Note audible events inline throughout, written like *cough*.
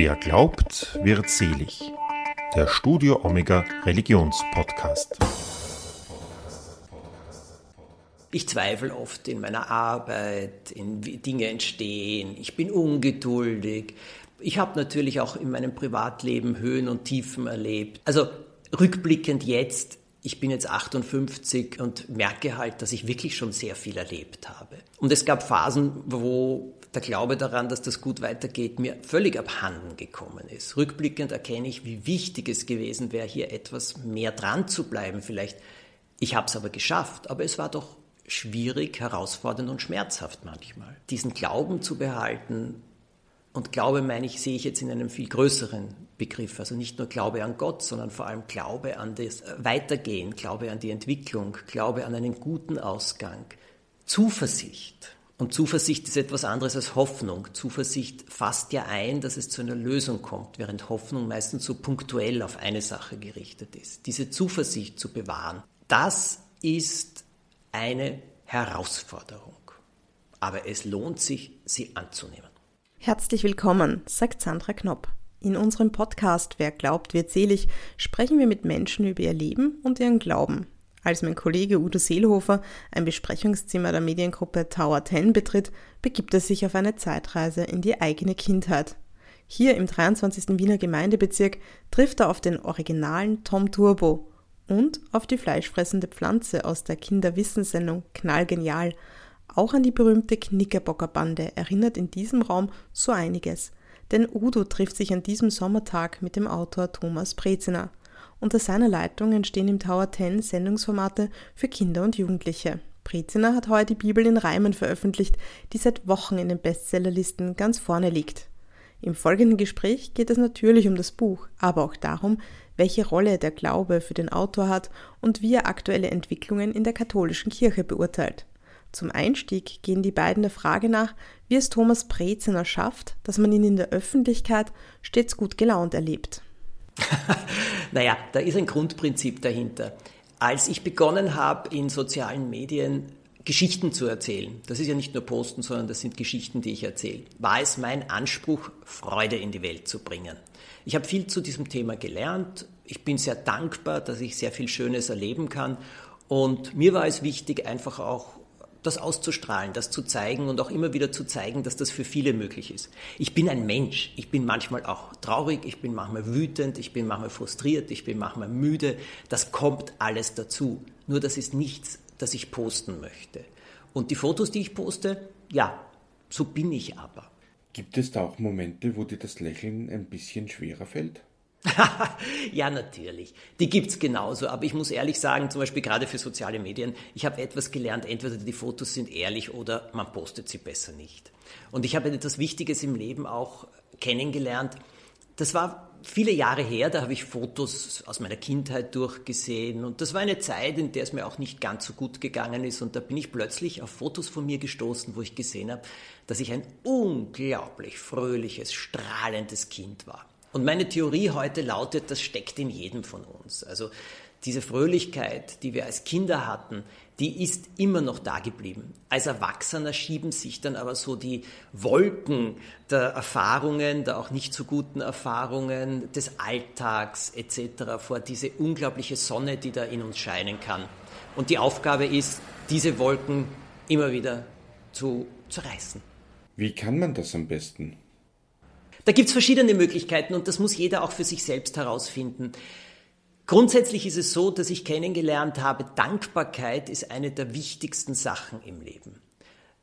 Wer glaubt, wird selig. Der Studio Omega Religionspodcast. Ich zweifle oft in meiner Arbeit, in wie Dinge entstehen. Ich bin ungeduldig. Ich habe natürlich auch in meinem Privatleben Höhen und Tiefen erlebt. Also rückblickend jetzt, ich bin jetzt 58 und merke halt, dass ich wirklich schon sehr viel erlebt habe. Und es gab Phasen, wo der Glaube daran, dass das gut weitergeht, mir völlig abhanden gekommen ist. Rückblickend erkenne ich, wie wichtig es gewesen wäre, hier etwas mehr dran zu bleiben. Vielleicht, ich habe es aber geschafft, aber es war doch schwierig, herausfordernd und schmerzhaft manchmal. Diesen Glauben zu behalten, und Glaube meine ich, sehe ich jetzt in einem viel größeren Begriff. Also nicht nur Glaube an Gott, sondern vor allem Glaube an das Weitergehen, Glaube an die Entwicklung, Glaube an einen guten Ausgang, Zuversicht. Und Zuversicht ist etwas anderes als Hoffnung. Zuversicht fasst ja ein, dass es zu einer Lösung kommt, während Hoffnung meistens so punktuell auf eine Sache gerichtet ist. Diese Zuversicht zu bewahren, das ist eine Herausforderung. Aber es lohnt sich, sie anzunehmen. Herzlich willkommen, sagt Sandra Knopp. In unserem Podcast Wer glaubt, wird selig sprechen wir mit Menschen über ihr Leben und ihren Glauben. Als mein Kollege Udo Seelhofer ein Besprechungszimmer der Mediengruppe Tower 10 betritt, begibt er sich auf eine Zeitreise in die eigene Kindheit. Hier im 23. Wiener Gemeindebezirk trifft er auf den originalen Tom Turbo und auf die fleischfressende Pflanze aus der Kinderwissenssendung Knallgenial. Auch an die berühmte Knickerbockerbande erinnert in diesem Raum so einiges. Denn Udo trifft sich an diesem Sommertag mit dem Autor Thomas Breziner. Unter seiner Leitung entstehen im Tower 10 Sendungsformate für Kinder und Jugendliche. Breziner hat heuer die Bibel in Reimen veröffentlicht, die seit Wochen in den Bestsellerlisten ganz vorne liegt. Im folgenden Gespräch geht es natürlich um das Buch, aber auch darum, welche Rolle der Glaube für den Autor hat und wie er aktuelle Entwicklungen in der katholischen Kirche beurteilt. Zum Einstieg gehen die beiden der Frage nach, wie es Thomas Breziner schafft, dass man ihn in der Öffentlichkeit stets gut gelaunt erlebt. *laughs* naja, da ist ein Grundprinzip dahinter. Als ich begonnen habe, in sozialen Medien Geschichten zu erzählen, das ist ja nicht nur Posten, sondern das sind Geschichten, die ich erzähle, war es mein Anspruch, Freude in die Welt zu bringen. Ich habe viel zu diesem Thema gelernt. Ich bin sehr dankbar, dass ich sehr viel Schönes erleben kann. Und mir war es wichtig, einfach auch das auszustrahlen, das zu zeigen und auch immer wieder zu zeigen, dass das für viele möglich ist. Ich bin ein Mensch. Ich bin manchmal auch traurig, ich bin manchmal wütend, ich bin manchmal frustriert, ich bin manchmal müde. Das kommt alles dazu. Nur das ist nichts, das ich posten möchte. Und die Fotos, die ich poste, ja, so bin ich aber. Gibt es da auch Momente, wo dir das Lächeln ein bisschen schwerer fällt? *laughs* ja, natürlich. Die gibt es genauso. Aber ich muss ehrlich sagen, zum Beispiel gerade für soziale Medien, ich habe etwas gelernt, entweder die Fotos sind ehrlich oder man postet sie besser nicht. Und ich habe etwas Wichtiges im Leben auch kennengelernt. Das war viele Jahre her, da habe ich Fotos aus meiner Kindheit durchgesehen. Und das war eine Zeit, in der es mir auch nicht ganz so gut gegangen ist. Und da bin ich plötzlich auf Fotos von mir gestoßen, wo ich gesehen habe, dass ich ein unglaublich fröhliches, strahlendes Kind war. Und meine Theorie heute lautet, das steckt in jedem von uns. Also diese Fröhlichkeit, die wir als Kinder hatten, die ist immer noch da geblieben. Als Erwachsener schieben sich dann aber so die Wolken der Erfahrungen, der auch nicht so guten Erfahrungen, des Alltags etc. vor diese unglaubliche Sonne, die da in uns scheinen kann. Und die Aufgabe ist, diese Wolken immer wieder zu zerreißen. Wie kann man das am besten? Da gibt es verschiedene Möglichkeiten und das muss jeder auch für sich selbst herausfinden. Grundsätzlich ist es so, dass ich kennengelernt habe, Dankbarkeit ist eine der wichtigsten Sachen im Leben.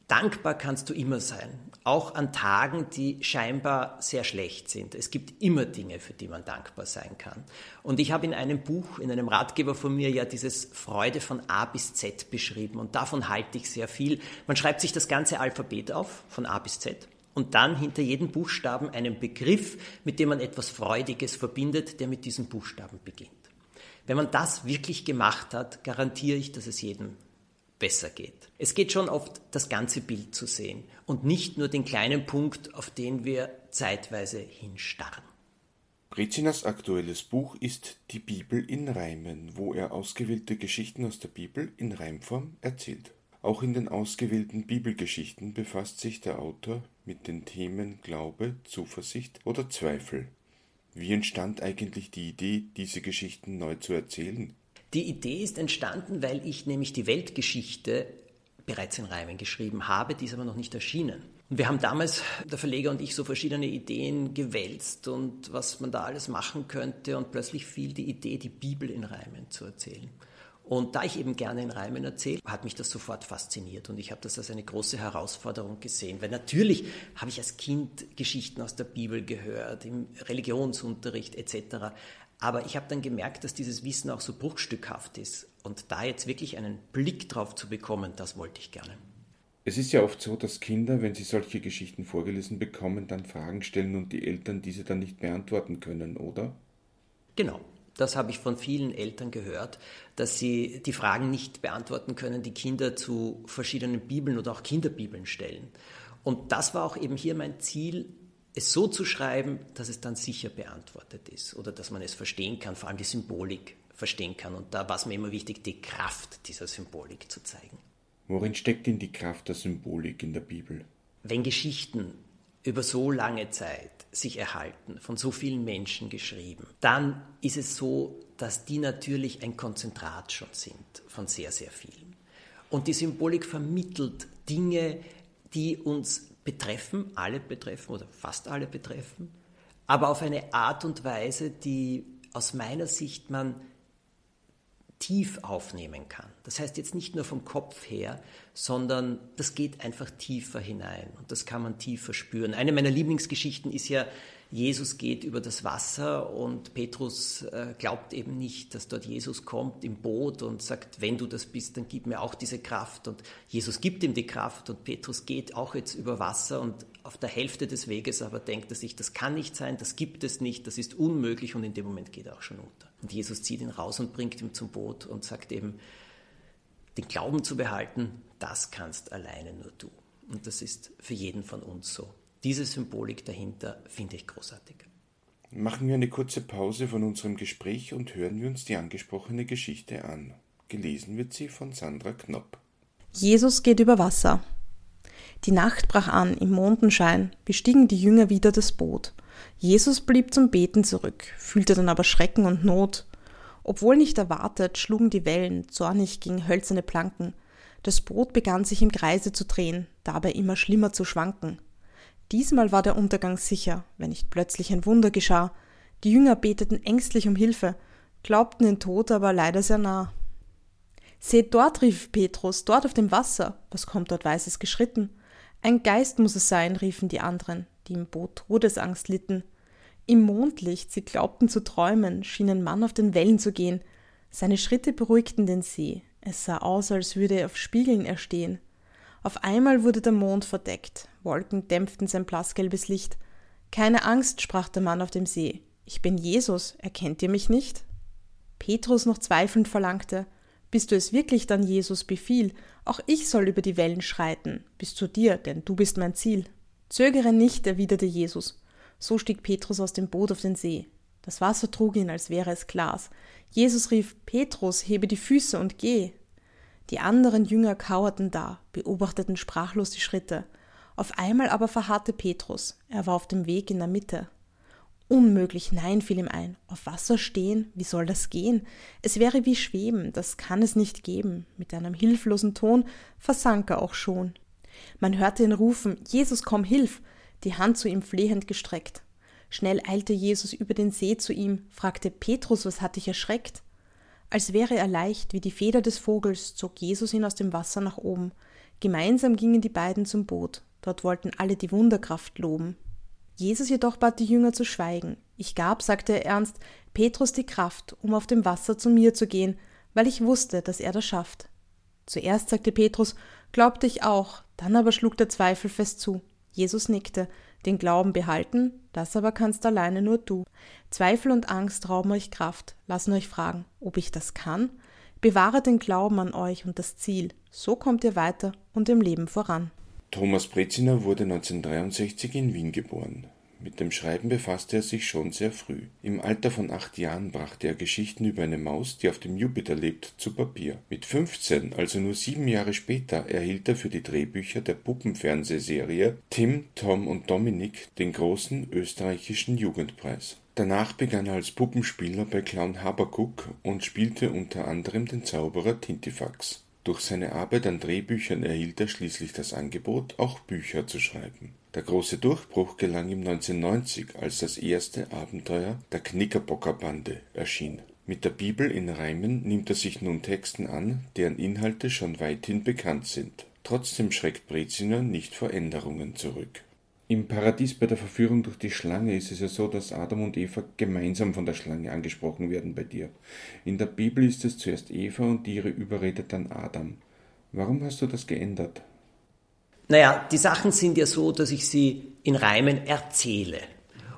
Dankbar kannst du immer sein, auch an Tagen, die scheinbar sehr schlecht sind. Es gibt immer Dinge, für die man dankbar sein kann. Und ich habe in einem Buch, in einem Ratgeber von mir ja dieses Freude von A bis Z beschrieben und davon halte ich sehr viel. Man schreibt sich das ganze Alphabet auf, von A bis Z und dann hinter jedem Buchstaben einen Begriff, mit dem man etwas Freudiges verbindet, der mit diesem Buchstaben beginnt. Wenn man das wirklich gemacht hat, garantiere ich, dass es jedem besser geht. Es geht schon oft, das ganze Bild zu sehen und nicht nur den kleinen Punkt, auf den wir zeitweise hinstarren. Rezinas aktuelles Buch ist Die Bibel in Reimen, wo er ausgewählte Geschichten aus der Bibel in Reimform erzählt. Auch in den ausgewählten Bibelgeschichten befasst sich der Autor mit den Themen Glaube, Zuversicht oder Zweifel. Wie entstand eigentlich die Idee, diese Geschichten neu zu erzählen? Die Idee ist entstanden, weil ich nämlich die Weltgeschichte bereits in Reimen geschrieben habe, die ist aber noch nicht erschienen. Und wir haben damals, der Verleger und ich, so verschiedene Ideen gewälzt und was man da alles machen könnte. Und plötzlich fiel die Idee, die Bibel in Reimen zu erzählen. Und da ich eben gerne in Reimen erzähle, hat mich das sofort fasziniert und ich habe das als eine große Herausforderung gesehen. Weil natürlich habe ich als Kind Geschichten aus der Bibel gehört, im Religionsunterricht etc. Aber ich habe dann gemerkt, dass dieses Wissen auch so bruchstückhaft ist. Und da jetzt wirklich einen Blick drauf zu bekommen, das wollte ich gerne. Es ist ja oft so, dass Kinder, wenn sie solche Geschichten vorgelesen bekommen, dann Fragen stellen und die Eltern diese dann nicht beantworten können, oder? Genau. Das habe ich von vielen Eltern gehört, dass sie die Fragen nicht beantworten können, die Kinder zu verschiedenen Bibeln oder auch Kinderbibeln stellen. Und das war auch eben hier mein Ziel, es so zu schreiben, dass es dann sicher beantwortet ist oder dass man es verstehen kann, vor allem die Symbolik verstehen kann. Und da war es mir immer wichtig, die Kraft dieser Symbolik zu zeigen. Worin steckt denn die Kraft der Symbolik in der Bibel? Wenn Geschichten über so lange Zeit sich erhalten, von so vielen Menschen geschrieben, dann ist es so, dass die natürlich ein Konzentrat schon sind von sehr, sehr vielen. Und die Symbolik vermittelt Dinge, die uns betreffen, alle betreffen oder fast alle betreffen, aber auf eine Art und Weise, die aus meiner Sicht man tief aufnehmen kann. Das heißt jetzt nicht nur vom Kopf her, sondern das geht einfach tiefer hinein und das kann man tiefer spüren. Eine meiner Lieblingsgeschichten ist ja, Jesus geht über das Wasser und Petrus äh, glaubt eben nicht, dass dort Jesus kommt im Boot und sagt, wenn du das bist, dann gib mir auch diese Kraft. Und Jesus gibt ihm die Kraft und Petrus geht auch jetzt über Wasser und auf der Hälfte des Weges aber denkt er sich, das kann nicht sein, das gibt es nicht, das ist unmöglich und in dem Moment geht er auch schon unter. Und Jesus zieht ihn raus und bringt ihn zum Boot und sagt eben, den Glauben zu behalten, das kannst alleine nur du. Und das ist für jeden von uns so. Diese Symbolik dahinter finde ich großartig. Machen wir eine kurze Pause von unserem Gespräch und hören wir uns die angesprochene Geschichte an. Gelesen wird sie von Sandra Knopp. Jesus geht über Wasser. Die Nacht brach an, im Mondenschein bestiegen die Jünger wieder das Boot. Jesus blieb zum Beten zurück, fühlte dann aber Schrecken und Not. Obwohl nicht erwartet, schlugen die Wellen zornig gegen hölzerne Planken. Das Boot begann sich im Kreise zu drehen, dabei immer schlimmer zu schwanken. Diesmal war der Untergang sicher, wenn nicht plötzlich ein Wunder geschah. Die Jünger beteten ängstlich um Hilfe, glaubten den Tod aber leider sehr nah. Seht dort, rief Petrus, dort auf dem Wasser. Was kommt dort Weißes geschritten? Ein Geist muss es sein, riefen die anderen, die im Boot Todesangst litten. Im Mondlicht, sie glaubten zu träumen, schien ein Mann auf den Wellen zu gehen. Seine Schritte beruhigten den See. Es sah aus, als würde er auf Spiegeln erstehen. Auf einmal wurde der Mond verdeckt. Wolken dämpften sein blassgelbes Licht. Keine Angst, sprach der Mann auf dem See. Ich bin Jesus, erkennt ihr mich nicht? Petrus noch zweifelnd verlangte. Bist du es wirklich dann, Jesus, befiehl? Auch ich soll über die Wellen schreiten, bis zu dir, denn du bist mein Ziel. Zögere nicht, erwiderte Jesus. So stieg Petrus aus dem Boot auf den See. Das Wasser trug ihn, als wäre es Glas. Jesus rief, Petrus, hebe die Füße und geh. Die anderen Jünger kauerten da, beobachteten sprachlos die Schritte. Auf einmal aber verharrte Petrus. Er war auf dem Weg in der Mitte. Unmöglich, nein, fiel ihm ein. Auf Wasser stehen, wie soll das gehen? Es wäre wie Schweben, das kann es nicht geben. Mit einem hilflosen Ton versank er auch schon. Man hörte ihn rufen, Jesus, komm, hilf! die Hand zu ihm flehend gestreckt. Schnell eilte Jesus über den See zu ihm, fragte Petrus, was hat dich erschreckt? Als wäre er leicht wie die Feder des Vogels, zog Jesus ihn aus dem Wasser nach oben. Gemeinsam gingen die beiden zum Boot. Dort wollten alle die Wunderkraft loben. Jesus jedoch bat die Jünger zu schweigen. Ich gab, sagte er ernst, Petrus die Kraft, um auf dem Wasser zu mir zu gehen, weil ich wusste, dass er das schafft. Zuerst sagte Petrus, glaubte ich auch, dann aber schlug der Zweifel fest zu. Jesus nickte. Den Glauben behalten, das aber kannst alleine nur du. Zweifel und Angst rauben euch Kraft, lassen euch fragen, ob ich das kann? Bewahre den Glauben an euch und das Ziel, so kommt ihr weiter und im Leben voran. Thomas Breziner wurde 1963 in Wien geboren. Mit dem Schreiben befasste er sich schon sehr früh. Im Alter von acht Jahren brachte er Geschichten über eine Maus, die auf dem Jupiter lebt, zu Papier. Mit 15, also nur sieben Jahre später, erhielt er für die Drehbücher der Puppenfernsehserie Tim, Tom und Dominik den großen österreichischen Jugendpreis. Danach begann er als Puppenspieler bei Clown Habakuk und spielte unter anderem den Zauberer Tintifax. Durch seine Arbeit an Drehbüchern erhielt er schließlich das Angebot, auch Bücher zu schreiben. Der große Durchbruch gelang ihm 1990, als das erste Abenteuer der Knickerbockerbande erschien. Mit der Bibel in Reimen nimmt er sich nun Texten an, deren Inhalte schon weithin bekannt sind. Trotzdem schreckt Breziner nicht vor Änderungen zurück. Im Paradies bei der Verführung durch die Schlange ist es ja so, dass Adam und Eva gemeinsam von der Schlange angesprochen werden bei dir. In der Bibel ist es zuerst Eva und ihre überredet dann Adam. Warum hast du das geändert? Naja, die Sachen sind ja so, dass ich sie in Reimen erzähle.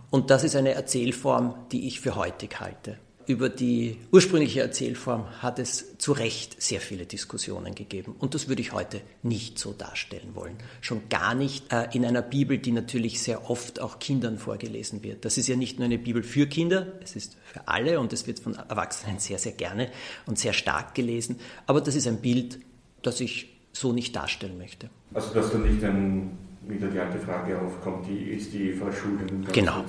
Und das ist eine Erzählform, die ich für heutig halte. Über die ursprüngliche Erzählform hat es zu Recht sehr viele Diskussionen gegeben. Und das würde ich heute nicht so darstellen wollen. Schon gar nicht äh, in einer Bibel, die natürlich sehr oft auch Kindern vorgelesen wird. Das ist ja nicht nur eine Bibel für Kinder, es ist für alle und es wird von Erwachsenen sehr, sehr gerne und sehr stark gelesen. Aber das ist ein Bild, das ich so nicht darstellen möchte. Also dass da nicht ein, wieder die alte Frage aufkommt, die, ist die Eva schuld Genau.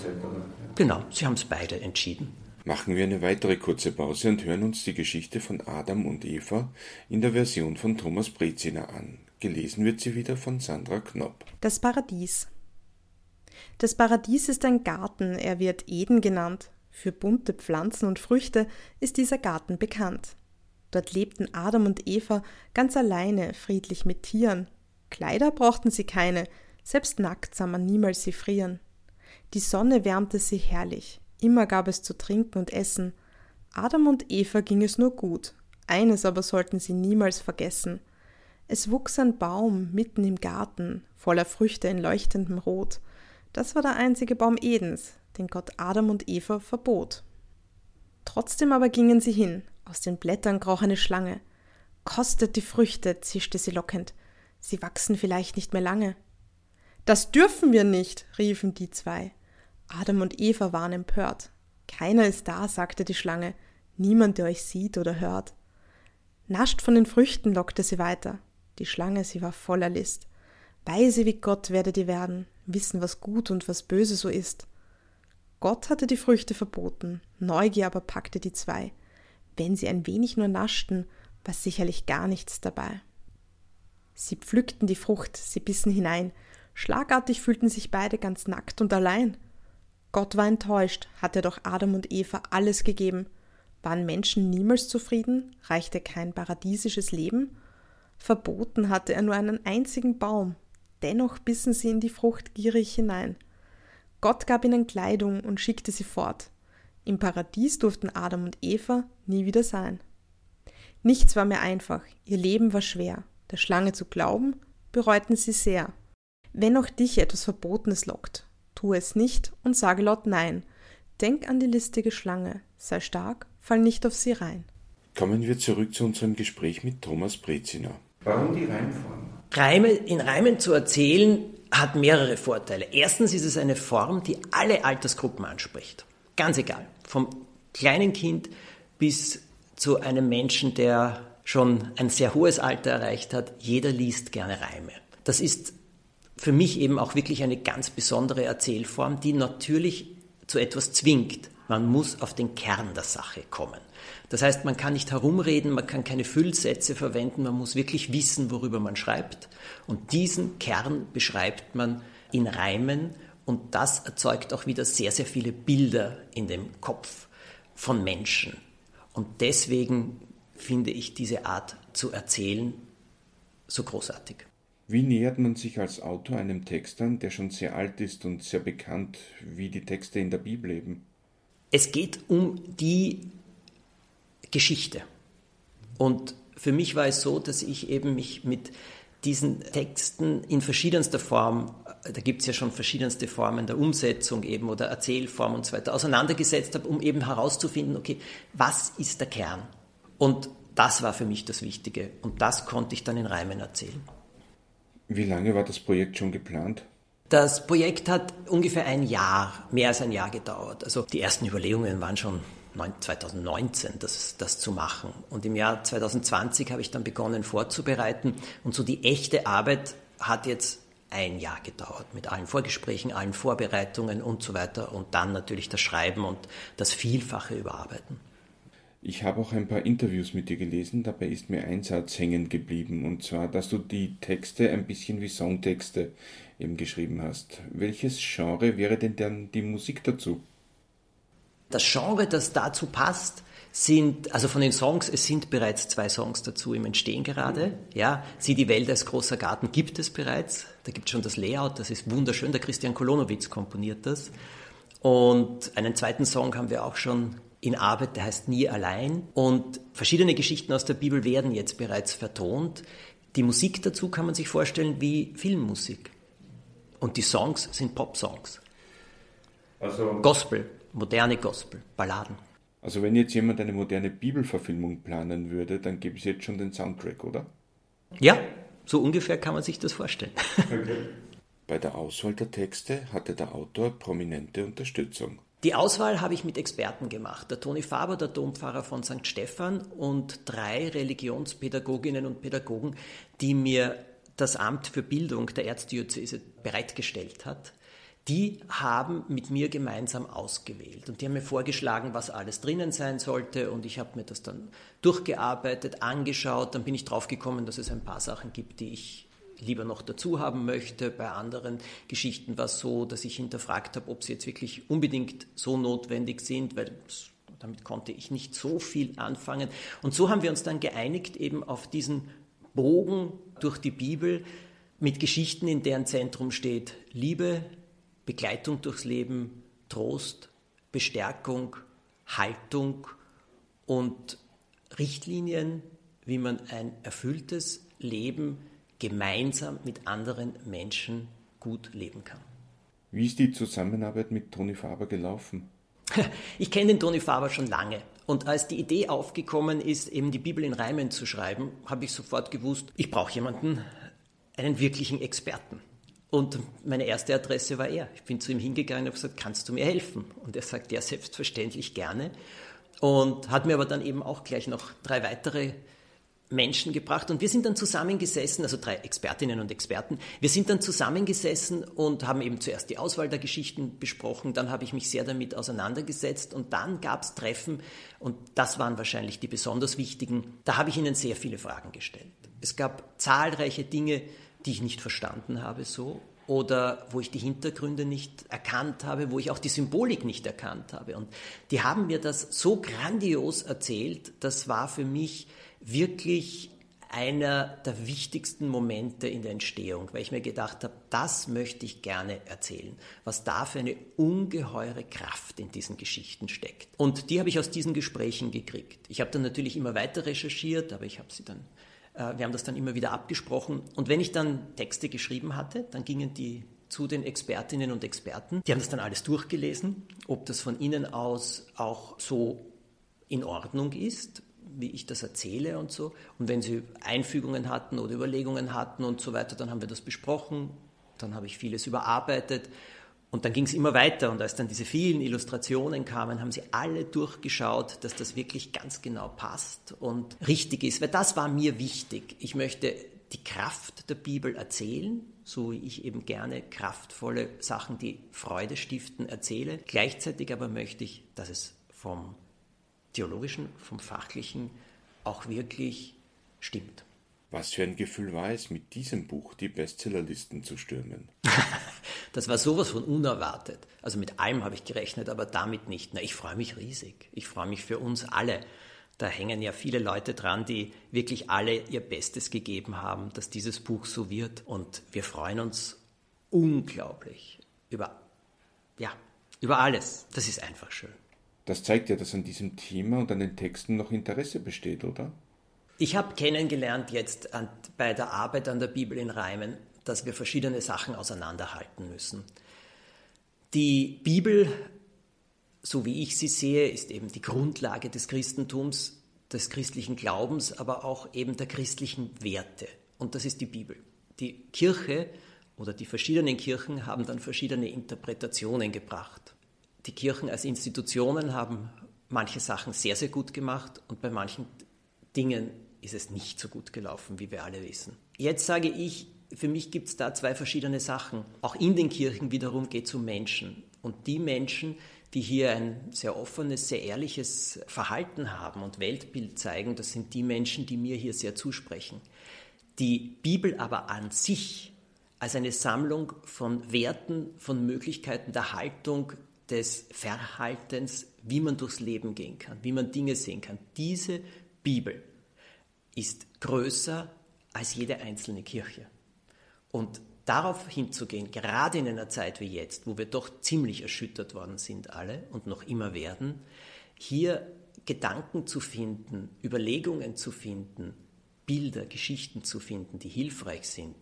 Genau, sie haben es beide entschieden. Machen wir eine weitere kurze Pause und hören uns die Geschichte von Adam und Eva in der Version von Thomas Breziner an. Gelesen wird sie wieder von Sandra Knopp. Das Paradies. Das Paradies ist ein Garten, er wird Eden genannt. Für bunte Pflanzen und Früchte ist dieser Garten bekannt. Dort lebten Adam und Eva ganz alleine, friedlich mit Tieren. Kleider brauchten sie keine, selbst nackt sah man niemals sie frieren. Die Sonne wärmte sie herrlich, immer gab es zu trinken und essen. Adam und Eva ging es nur gut, eines aber sollten sie niemals vergessen. Es wuchs ein Baum mitten im Garten, voller Früchte in leuchtendem Rot. Das war der einzige Baum Edens, den Gott Adam und Eva verbot. Trotzdem aber gingen sie hin, aus den Blättern kroch eine Schlange. Kostet die Früchte, zischte sie lockend. Sie wachsen vielleicht nicht mehr lange. Das dürfen wir nicht, riefen die zwei. Adam und Eva waren empört. Keiner ist da, sagte die Schlange, niemand, der euch sieht oder hört. Nascht von den Früchten, lockte sie weiter. Die Schlange, sie war voller List. Weise wie Gott werdet ihr werden, wissen, was gut und was böse so ist. Gott hatte die Früchte verboten, Neugier aber packte die zwei. Wenn sie ein wenig nur naschten, war sicherlich gar nichts dabei. Sie pflückten die Frucht, sie bissen hinein, schlagartig fühlten sich beide ganz nackt und allein. Gott war enttäuscht, hatte doch Adam und Eva alles gegeben. Waren Menschen niemals zufrieden? Reichte kein paradiesisches Leben? Verboten hatte er nur einen einzigen Baum, dennoch bissen sie in die Frucht gierig hinein. Gott gab ihnen Kleidung und schickte sie fort. Im Paradies durften Adam und Eva nie wieder sein. Nichts war mehr einfach, ihr Leben war schwer. Der Schlange zu glauben, bereuten sie sehr. Wenn auch dich etwas Verbotenes lockt, tue es nicht und sage laut Nein. Denk an die listige Schlange, sei stark, fall nicht auf sie rein. Kommen wir zurück zu unserem Gespräch mit Thomas Breziner. Warum die Reimform? Reime, in Reimen zu erzählen hat mehrere Vorteile. Erstens ist es eine Form, die alle Altersgruppen anspricht. Ganz egal vom kleinen Kind bis zu einem Menschen, der schon ein sehr hohes Alter erreicht hat. Jeder liest gerne Reime. Das ist für mich eben auch wirklich eine ganz besondere Erzählform, die natürlich zu etwas zwingt. Man muss auf den Kern der Sache kommen. Das heißt, man kann nicht herumreden, man kann keine Füllsätze verwenden, man muss wirklich wissen, worüber man schreibt. Und diesen Kern beschreibt man in Reimen und das erzeugt auch wieder sehr, sehr viele Bilder in dem Kopf von Menschen. Und deswegen finde ich diese Art zu erzählen so großartig. Wie nähert man sich als Autor einem Text an, der schon sehr alt ist und sehr bekannt, wie die Texte in der Bibel eben? Es geht um die Geschichte. Und für mich war es so, dass ich eben mich mit diesen Texten in verschiedenster Form, da gibt es ja schon verschiedenste Formen der Umsetzung eben oder Erzählform und so weiter, auseinandergesetzt habe, um eben herauszufinden, okay, was ist der Kern? Und das war für mich das Wichtige und das konnte ich dann in Reimen erzählen. Wie lange war das Projekt schon geplant? Das Projekt hat ungefähr ein Jahr, mehr als ein Jahr gedauert. Also die ersten Überlegungen waren schon 2019, das, das zu machen. Und im Jahr 2020 habe ich dann begonnen vorzubereiten. Und so die echte Arbeit hat jetzt ein Jahr gedauert mit allen Vorgesprächen, allen Vorbereitungen und so weiter und dann natürlich das Schreiben und das vielfache Überarbeiten. Ich habe auch ein paar Interviews mit dir gelesen, dabei ist mir ein Satz hängen geblieben, und zwar, dass du die Texte ein bisschen wie Songtexte eben geschrieben hast. Welches Genre wäre denn dann die Musik dazu? Das Genre, das dazu passt, sind, also von den Songs, es sind bereits zwei Songs dazu im Entstehen gerade. Ja, Sie, die Welt als großer Garten gibt es bereits. Da gibt es schon das Layout, das ist wunderschön. Der Christian Kolonowitz komponiert das. Und einen zweiten Song haben wir auch schon in Arbeit, der heißt Nie allein. Und verschiedene Geschichten aus der Bibel werden jetzt bereits vertont. Die Musik dazu kann man sich vorstellen wie Filmmusik. Und die Songs sind Pop-Songs. Also Gospel, moderne Gospel, Balladen. Also wenn jetzt jemand eine moderne Bibelverfilmung planen würde, dann gäbe es jetzt schon den Soundtrack, oder? Ja, so ungefähr kann man sich das vorstellen. *laughs* Okay. Bei der Auswahl der Texte hatte der Autor prominente Unterstützung. Die Auswahl habe ich mit Experten gemacht. Der Toni Faber, der Dompfarrer von St. Stephan und drei Religionspädagoginnen und Pädagogen, die mir das Amt für Bildung der Erzdiözese bereitgestellt hat die haben mit mir gemeinsam ausgewählt und die haben mir vorgeschlagen, was alles drinnen sein sollte und ich habe mir das dann durchgearbeitet, angeschaut, dann bin ich draufgekommen, dass es ein paar Sachen gibt, die ich lieber noch dazu haben möchte. Bei anderen Geschichten war es so, dass ich hinterfragt habe, ob sie jetzt wirklich unbedingt so notwendig sind, weil damit konnte ich nicht so viel anfangen. Und so haben wir uns dann geeinigt eben auf diesen Bogen durch die Bibel mit Geschichten, in deren Zentrum steht Liebe, Begleitung durchs Leben, Trost, Bestärkung, Haltung und Richtlinien, wie man ein erfülltes Leben gemeinsam mit anderen Menschen gut leben kann. Wie ist die Zusammenarbeit mit Toni Faber gelaufen? *laughs* Ich kenne den Toni Faber schon lange. Und als die Idee aufgekommen ist, eben die Bibel in Reimen zu schreiben, habe ich sofort gewusst, ich brauche jemanden, einen wirklichen Experten. Und meine erste Adresse war er. Ich bin zu ihm hingegangen und habe gesagt, kannst du mir helfen? Und er sagt, ja, selbstverständlich gerne. Und hat mir aber dann eben auch gleich noch drei weitere Menschen gebracht. Und wir sind dann zusammengesessen, also drei Expertinnen und Experten. Wir sind dann zusammengesessen und haben eben zuerst die Auswahl der Geschichten besprochen. Dann habe ich mich sehr damit auseinandergesetzt. Und dann gab es Treffen. Und das waren wahrscheinlich die besonders wichtigen. Da habe ich ihnen sehr viele Fragen gestellt. Es gab zahlreiche Dinge, die ich nicht verstanden habe so oder wo ich die Hintergründe nicht erkannt habe, wo ich auch die Symbolik nicht erkannt habe. Und die haben mir das so grandios erzählt, das war für mich wirklich einer der wichtigsten Momente in der Entstehung, weil ich mir gedacht habe, das möchte ich gerne erzählen, was da für eine ungeheure Kraft in diesen Geschichten steckt. Und die habe ich aus diesen Gesprächen gekriegt. Ich habe dann natürlich immer weiter recherchiert, aber ich habe sie dann äh, wir haben das dann immer wieder abgesprochen. Und wenn ich dann Texte geschrieben hatte, dann gingen die zu den Expertinnen und Experten. Die haben das dann alles durchgelesen, ob das von ihnen aus auch so in Ordnung ist, wie ich das erzähle und so. Und wenn sie Einfügungen hatten oder Überlegungen hatten und so weiter, dann haben wir das besprochen. Dann habe ich vieles überarbeitet und dann ging es immer weiter und als dann diese vielen Illustrationen kamen, haben sie alle durchgeschaut, dass das wirklich ganz genau passt und richtig ist, weil das war mir wichtig. Ich möchte die Kraft der Bibel erzählen, so wie ich eben gerne kraftvolle Sachen, die Freude stiften, erzähle. Gleichzeitig aber möchte ich, dass es vom theologischen, vom fachlichen auch wirklich stimmt. Was für ein Gefühl war es, mit diesem Buch die Bestsellerlisten zu stürmen? *laughs* das war sowas von unerwartet. Also mit allem habe ich gerechnet, aber damit nicht. Na, ich freue mich riesig. Ich freue mich für uns alle. Da hängen ja viele Leute dran, die wirklich alle ihr Bestes gegeben haben, dass dieses Buch so wird. Und wir freuen uns unglaublich über, ja, über alles. Das ist einfach schön. Das zeigt ja, dass an diesem Thema und an den Texten noch Interesse besteht, oder? Ich habe kennengelernt jetzt an, bei der Arbeit an der Bibel in Reimen, dass wir verschiedene Sachen auseinanderhalten müssen. Die Bibel, so wie ich sie sehe, ist eben die Grundlage des Christentums, des christlichen Glaubens, aber auch eben der christlichen Werte. Und das ist die Bibel. Die Kirche oder die verschiedenen Kirchen haben dann verschiedene Interpretationen gebracht. Die Kirchen als Institutionen haben manche Sachen sehr, sehr gut gemacht und bei manchen Dingen ist es nicht so gut gelaufen, wie wir alle wissen. Jetzt sage ich, für mich gibt es da zwei verschiedene Sachen. Auch in den Kirchen wiederum geht es um Menschen. Und die Menschen, die hier ein sehr offenes, sehr ehrliches Verhalten haben und Weltbild zeigen, das sind die Menschen, die mir hier sehr zusprechen. Die Bibel aber an sich als eine Sammlung von Werten, von Möglichkeiten der Haltung, des Verhaltens, wie man durchs Leben gehen kann, wie man Dinge sehen kann. Diese Bibel ist größer als jede einzelne Kirche. Und darauf hinzugehen, gerade in einer Zeit wie jetzt, wo wir doch ziemlich erschüttert worden sind alle und noch immer werden, hier Gedanken zu finden, Überlegungen zu finden, Bilder, Geschichten zu finden, die hilfreich sind.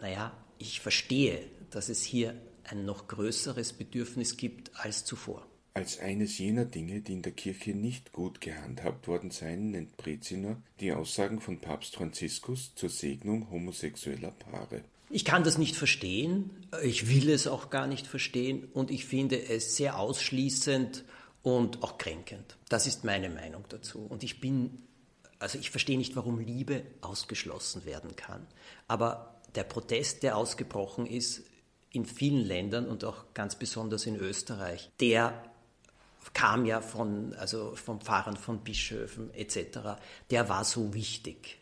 Naja, ich verstehe, dass es hier ein noch größeres Bedürfnis gibt als zuvor. Als eines jener Dinge, die in der Kirche nicht gut gehandhabt worden seien, nennt Breziner die Aussagen von Papst Franziskus zur Segnung homosexueller Paare. Ich kann das nicht verstehen, ich will es auch gar nicht verstehen und ich finde es sehr ausschließend und auch kränkend. Das ist meine Meinung dazu. Und ich bin, also ich verstehe nicht, warum Liebe ausgeschlossen werden kann. Aber der Protest, der ausgebrochen ist in vielen Ländern und auch ganz besonders in Österreich, der kam ja von, also vom Fahren von Bischöfen etc., der war so wichtig,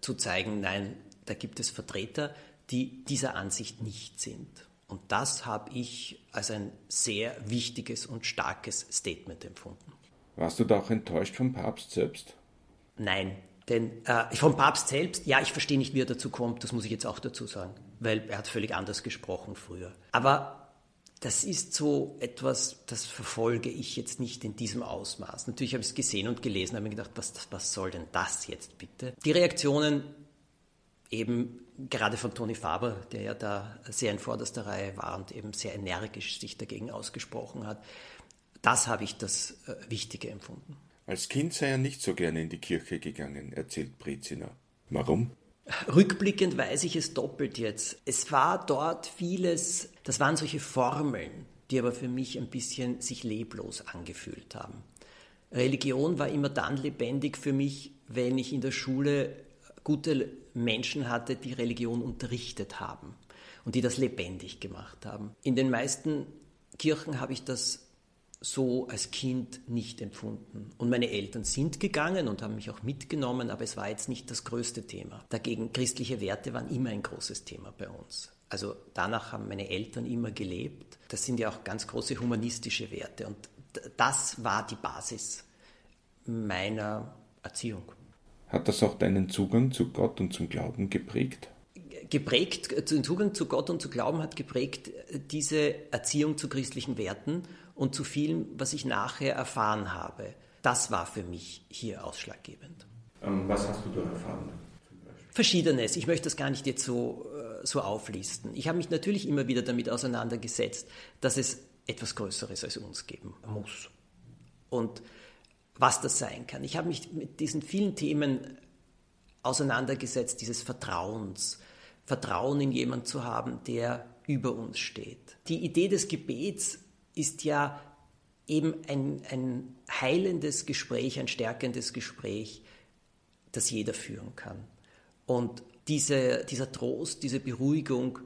zu zeigen, nein, da gibt es Vertreter, die dieser Ansicht nicht sind. Und das habe ich als ein sehr wichtiges und starkes Statement empfunden. Warst du da auch enttäuscht vom Papst selbst? Nein, denn äh, vom Papst selbst, ja, ich verstehe nicht, wie er dazu kommt, das muss ich jetzt auch dazu sagen, weil er hat völlig anders gesprochen früher. Aber das ist so etwas, das verfolge ich jetzt nicht in diesem Ausmaß. Natürlich habe ich es gesehen und gelesen, habe mir gedacht, was, was soll denn das jetzt bitte? Die Reaktionen eben gerade von Toni Faber, der ja da sehr in vorderster Reihe war und eben sehr energisch sich dagegen ausgesprochen hat, das habe ich das äh, Wichtige empfunden. Als Kind sei er nicht so gerne in die Kirche gegangen, erzählt Brezina. Warum? Rückblickend weiß ich es doppelt jetzt. Es war dort vieles, das waren solche Formeln, die aber für mich ein bisschen sich leblos angefühlt haben. Religion war immer dann lebendig für mich, wenn ich in der Schule gute Menschen hatte, die Religion unterrichtet haben und die das lebendig gemacht haben. In den meisten Kirchen habe ich das so als Kind nicht empfunden. Und meine Eltern sind gegangen und haben mich auch mitgenommen, aber es war jetzt nicht das größte Thema. Dagegen christliche Werte waren immer ein großes Thema bei uns. Also danach haben meine Eltern immer gelebt. Das sind ja auch ganz große humanistische Werte und das war die Basis meiner Erziehung. Hat das auch deinen Zugang zu Gott und zum Glauben geprägt? Geprägt, den Zugang zu Gott und zu Glauben hat geprägt diese Erziehung zu christlichen Werten und zu vielem, was ich nachher erfahren habe. Das war für mich hier ausschlaggebend. Ähm, was hast du da erfahren? Verschiedenes. Ich möchte das gar nicht jetzt so, äh, so auflisten. Ich habe mich natürlich immer wieder damit auseinandergesetzt, dass es etwas Größeres als uns geben muss. Und was das sein kann. Ich habe mich mit diesen vielen Themen auseinandergesetzt, dieses Vertrauens, Vertrauen in jemanden zu haben, der über uns steht. Die Idee des Gebets ist ja eben ein, ein heilendes Gespräch, ein stärkendes Gespräch, das jeder führen kann. Und diese, dieser Trost, diese Beruhigung,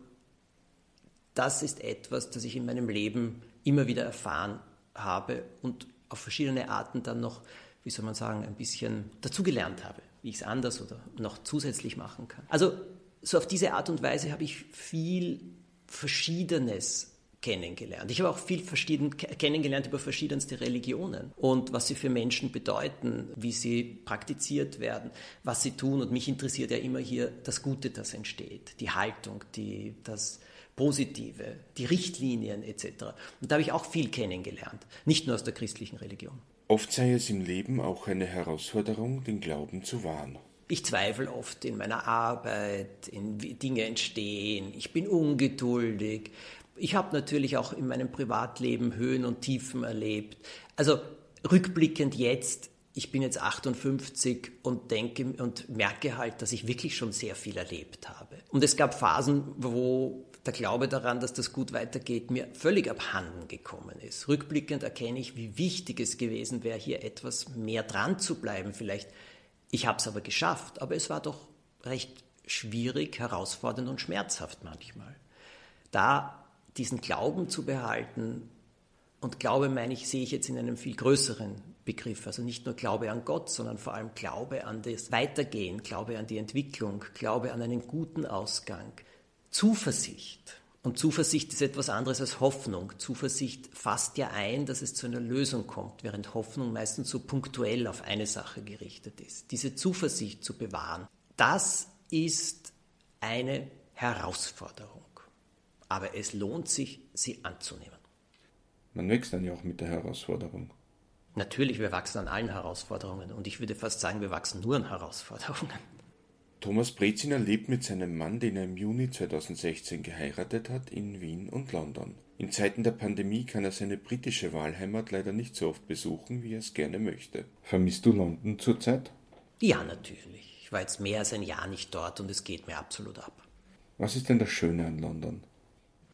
das ist etwas, das ich in meinem Leben immer wieder erfahren habe und auf verschiedene Arten dann noch, wie soll man sagen, ein bisschen dazugelernt habe, wie ich es anders oder noch zusätzlich machen kann. Also so auf diese Art und Weise habe ich viel Verschiedenes kennengelernt. Ich habe auch viel verschieden, kennengelernt über verschiedenste Religionen und was sie für Menschen bedeuten, wie sie praktiziert werden, was sie tun. Und mich interessiert ja immer hier das Gute, das entsteht, die Haltung, die, das Positive, die Richtlinien etc. Und da habe ich auch viel kennengelernt, nicht nur aus der christlichen Religion. Oft sei es im Leben auch eine Herausforderung, den Glauben zu wahren. Ich zweifle oft in meiner Arbeit, in wie Dinge entstehen. Ich bin ungeduldig. Ich habe natürlich auch in meinem Privatleben Höhen und Tiefen erlebt. Also rückblickend jetzt, ich bin jetzt 58 und denke und merke halt, dass ich wirklich schon sehr viel erlebt habe. Und es gab Phasen, wo der Glaube daran, dass das gut weitergeht, mir völlig abhanden gekommen ist. Rückblickend erkenne ich, wie wichtig es gewesen wäre, hier etwas mehr dran zu bleiben. Vielleicht, ich habe es aber geschafft, aber es war doch recht schwierig, herausfordernd und schmerzhaft manchmal. Da diesen Glauben zu behalten, und Glaube meine ich, sehe ich jetzt in einem viel größeren Begriff. Also nicht nur Glaube an Gott, sondern vor allem Glaube an das Weitergehen, Glaube an die Entwicklung, Glaube an einen guten Ausgang, Zuversicht. Und Zuversicht ist etwas anderes als Hoffnung. Zuversicht fasst ja ein, dass es zu einer Lösung kommt, während Hoffnung meistens so punktuell auf eine Sache gerichtet ist. Diese Zuversicht zu bewahren, das ist eine Herausforderung. Aber es lohnt sich, sie anzunehmen. Man wächst dann ja auch mit der Herausforderung. Natürlich, wir wachsen an allen Herausforderungen und ich würde fast sagen, wir wachsen nur an Herausforderungen. Thomas Breziner lebt mit seinem Mann, den er im Juni 2016 geheiratet hat, in Wien und London. In Zeiten der Pandemie kann er seine britische Wahlheimat leider nicht so oft besuchen, wie er es gerne möchte. Vermisst du London zurzeit? Ja, natürlich. Ich war jetzt mehr als ein Jahr nicht dort und es geht mir absolut ab. Was ist denn das Schöne an London?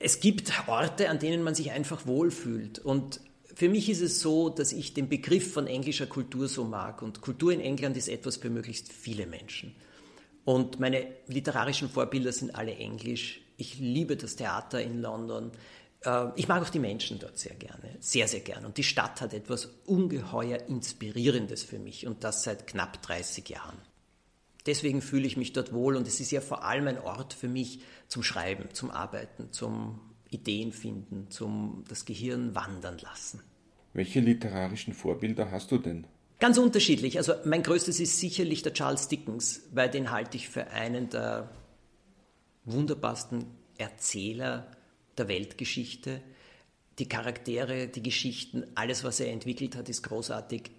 Es gibt Orte, an denen man sich einfach wohlfühlt. Und für mich ist es so, dass ich den Begriff von englischer Kultur so mag. Und Kultur in England ist etwas für möglichst viele Menschen. Und meine literarischen Vorbilder sind alle englisch. Ich liebe das Theater in London. Äh, ich mag auch die Menschen dort sehr gerne, sehr, sehr gerne. Und die Stadt hat etwas ungeheuer Inspirierendes für mich und das seit knapp 30 Jahren. Deswegen fühle ich mich dort wohl und es ist ja vor allem ein Ort für mich zum Schreiben, zum Arbeiten, zum Ideen finden, zum das Gehirn wandern lassen. Welche literarischen Vorbilder hast du denn? Ganz unterschiedlich. Also mein größtes ist sicherlich der Charles Dickens, weil den halte ich für einen der wunderbarsten Erzähler der Weltgeschichte. Die Charaktere, die Geschichten, alles, was er entwickelt hat, ist großartig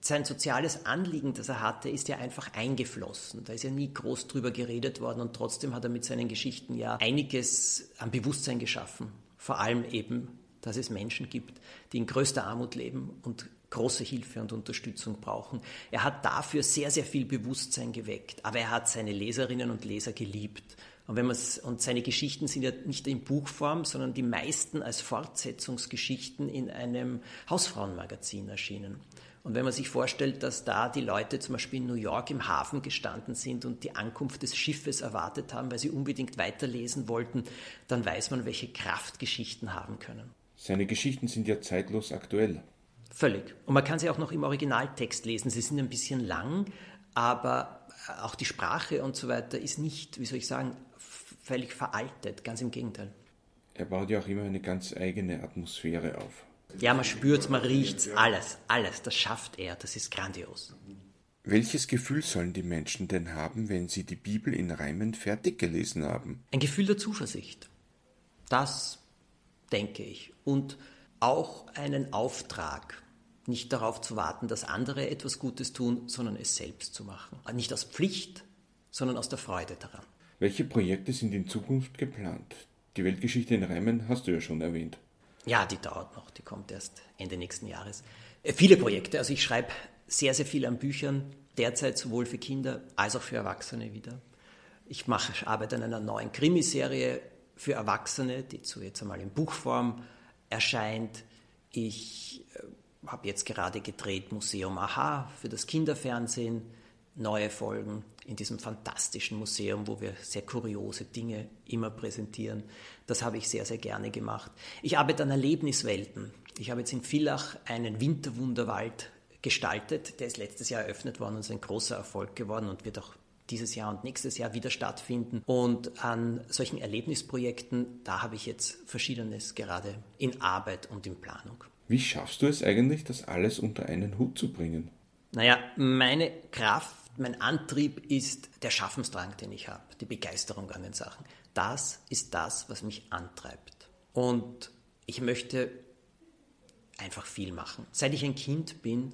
sein soziales Anliegen, das er hatte, ist ja einfach eingeflossen. Da ist ja nie groß drüber geredet worden und trotzdem hat er mit seinen Geschichten ja einiges an Bewusstsein geschaffen. Vor allem eben, dass es Menschen gibt, die in größter Armut leben und große Hilfe und Unterstützung brauchen. Er hat dafür sehr, sehr viel Bewusstsein geweckt, aber er hat seine Leserinnen und Leser geliebt. Und, wenn und seine Geschichten sind ja nicht in Buchform, sondern die meisten als Fortsetzungsgeschichten in einem Hausfrauenmagazin erschienen. Und wenn man sich vorstellt, dass da die Leute zum Beispiel in New York im Hafen gestanden sind und die Ankunft des Schiffes erwartet haben, weil sie unbedingt weiterlesen wollten, dann weiß man, welche Kraft Geschichten haben können. Seine Geschichten sind ja zeitlos aktuell. Völlig. Und man kann sie auch noch im Originaltext lesen. Sie sind ein bisschen lang, aber auch die Sprache und so weiter ist nicht, wie soll ich sagen, völlig veraltet. Ganz im Gegenteil. Er baut ja auch immer eine ganz eigene Atmosphäre auf. Ja, man spürt man riecht's, alles, alles, das schafft er, das ist grandios. Welches Gefühl sollen die Menschen denn haben, wenn sie die Bibel in Reimen fertig gelesen haben? Ein Gefühl der Zuversicht. Das denke ich. Und auch einen Auftrag, nicht darauf zu warten, dass andere etwas Gutes tun, sondern es selbst zu machen. Nicht aus Pflicht, sondern aus der Freude daran. Welche Projekte sind in Zukunft geplant? Die Weltgeschichte in Reimen hast du ja schon erwähnt. Ja, die dauert noch, die kommt erst Ende nächsten Jahres. Äh, viele Projekte, also ich schreibe sehr, sehr viel an Büchern, derzeit sowohl für Kinder als auch für Erwachsene wieder. Ich mache, arbeite an einer neuen Krimiserie für Erwachsene, die zu jetzt einmal in Buchform erscheint. Ich äh, habe jetzt gerade gedreht Museum Aha für das Kinderfernsehen, neue Folgen in diesem fantastischen Museum, wo wir sehr kuriose Dinge immer präsentieren. Das habe ich sehr, sehr gerne gemacht. Ich arbeite an Erlebniswelten. Ich habe jetzt in Villach einen Winterwunderwald gestaltet. Der ist letztes Jahr eröffnet worden und ist ein großer Erfolg geworden und wird auch dieses Jahr und nächstes Jahr wieder stattfinden. Und an solchen Erlebnisprojekten, da habe ich jetzt Verschiedenes gerade in Arbeit und in Planung. Wie schaffst du es eigentlich, das alles unter einen Hut zu bringen? Naja, meine Kraft mein Antrieb ist der Schaffensdrang, den ich habe, die Begeisterung an den Sachen. Das ist das, was mich antreibt. Und ich möchte einfach viel machen. Seit ich ein Kind bin,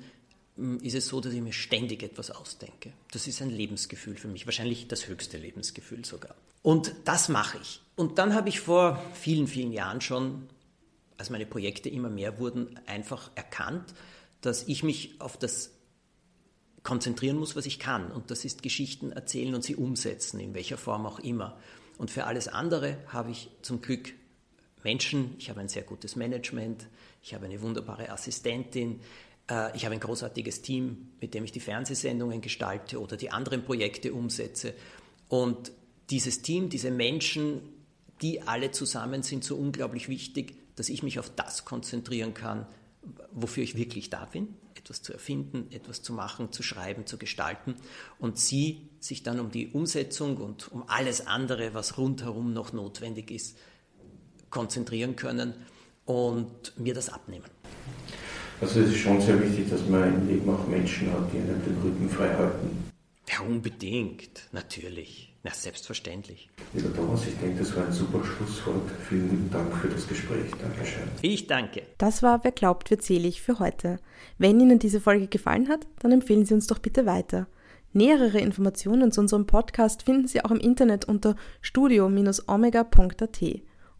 mm, ist es so, dass ich mir ständig etwas ausdenke. Das ist ein Lebensgefühl für mich, wahrscheinlich das höchste Lebensgefühl sogar. Und das mache ich. Und dann habe ich vor vielen, vielen Jahren schon, als meine Projekte immer mehr wurden, einfach erkannt, dass ich mich auf das konzentrieren muss, was ich kann. Und das ist Geschichten erzählen und sie umsetzen, in welcher Form auch immer. Und für alles andere habe ich zum Glück Menschen, ich habe ein sehr gutes Management, ich habe eine wunderbare Assistentin, äh, ich habe ein großartiges Team, mit dem ich die Fernsehsendungen gestalte oder die anderen Projekte umsetze. Und dieses Team, diese Menschen, die alle zusammen sind so unglaublich wichtig, dass ich mich auf das konzentrieren kann, wofür ich wirklich da bin, etwas zu erfinden, etwas zu machen, zu schreiben, zu gestalten und sie sich dann um die Umsetzung und um alles andere, was rundherum noch notwendig ist, konzentrieren können und mir das abnehmen. Also es ist schon sehr wichtig, dass man im Leben auch Menschen hat, die einem den Rücken frei halten. Ja, unbedingt, natürlich. Na, selbstverständlich. Lieber Thomas, ich denke, das war ein super Schlusswort. Vielen lieben Dank für das Gespräch. Dankeschön. Ich danke. Das war Wer glaubt, wird selig für heute. Wenn Ihnen diese Folge gefallen hat, dann empfehlen Sie uns doch bitte weiter. Nähere Informationen zu unserem Podcast finden Sie auch im Internet unter studio-omega.at.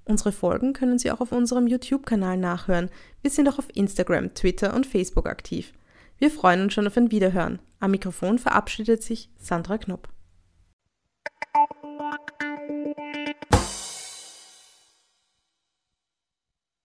Unsere Folgen können Sie auch auf unserem YouTube-Kanal nachhören. Wir sind auch auf Instagram, Twitter und Facebook aktiv. Wir freuen uns schon auf ein Wiederhören. Am Mikrofon verabschiedet sich Sandra Knopp. Thank you.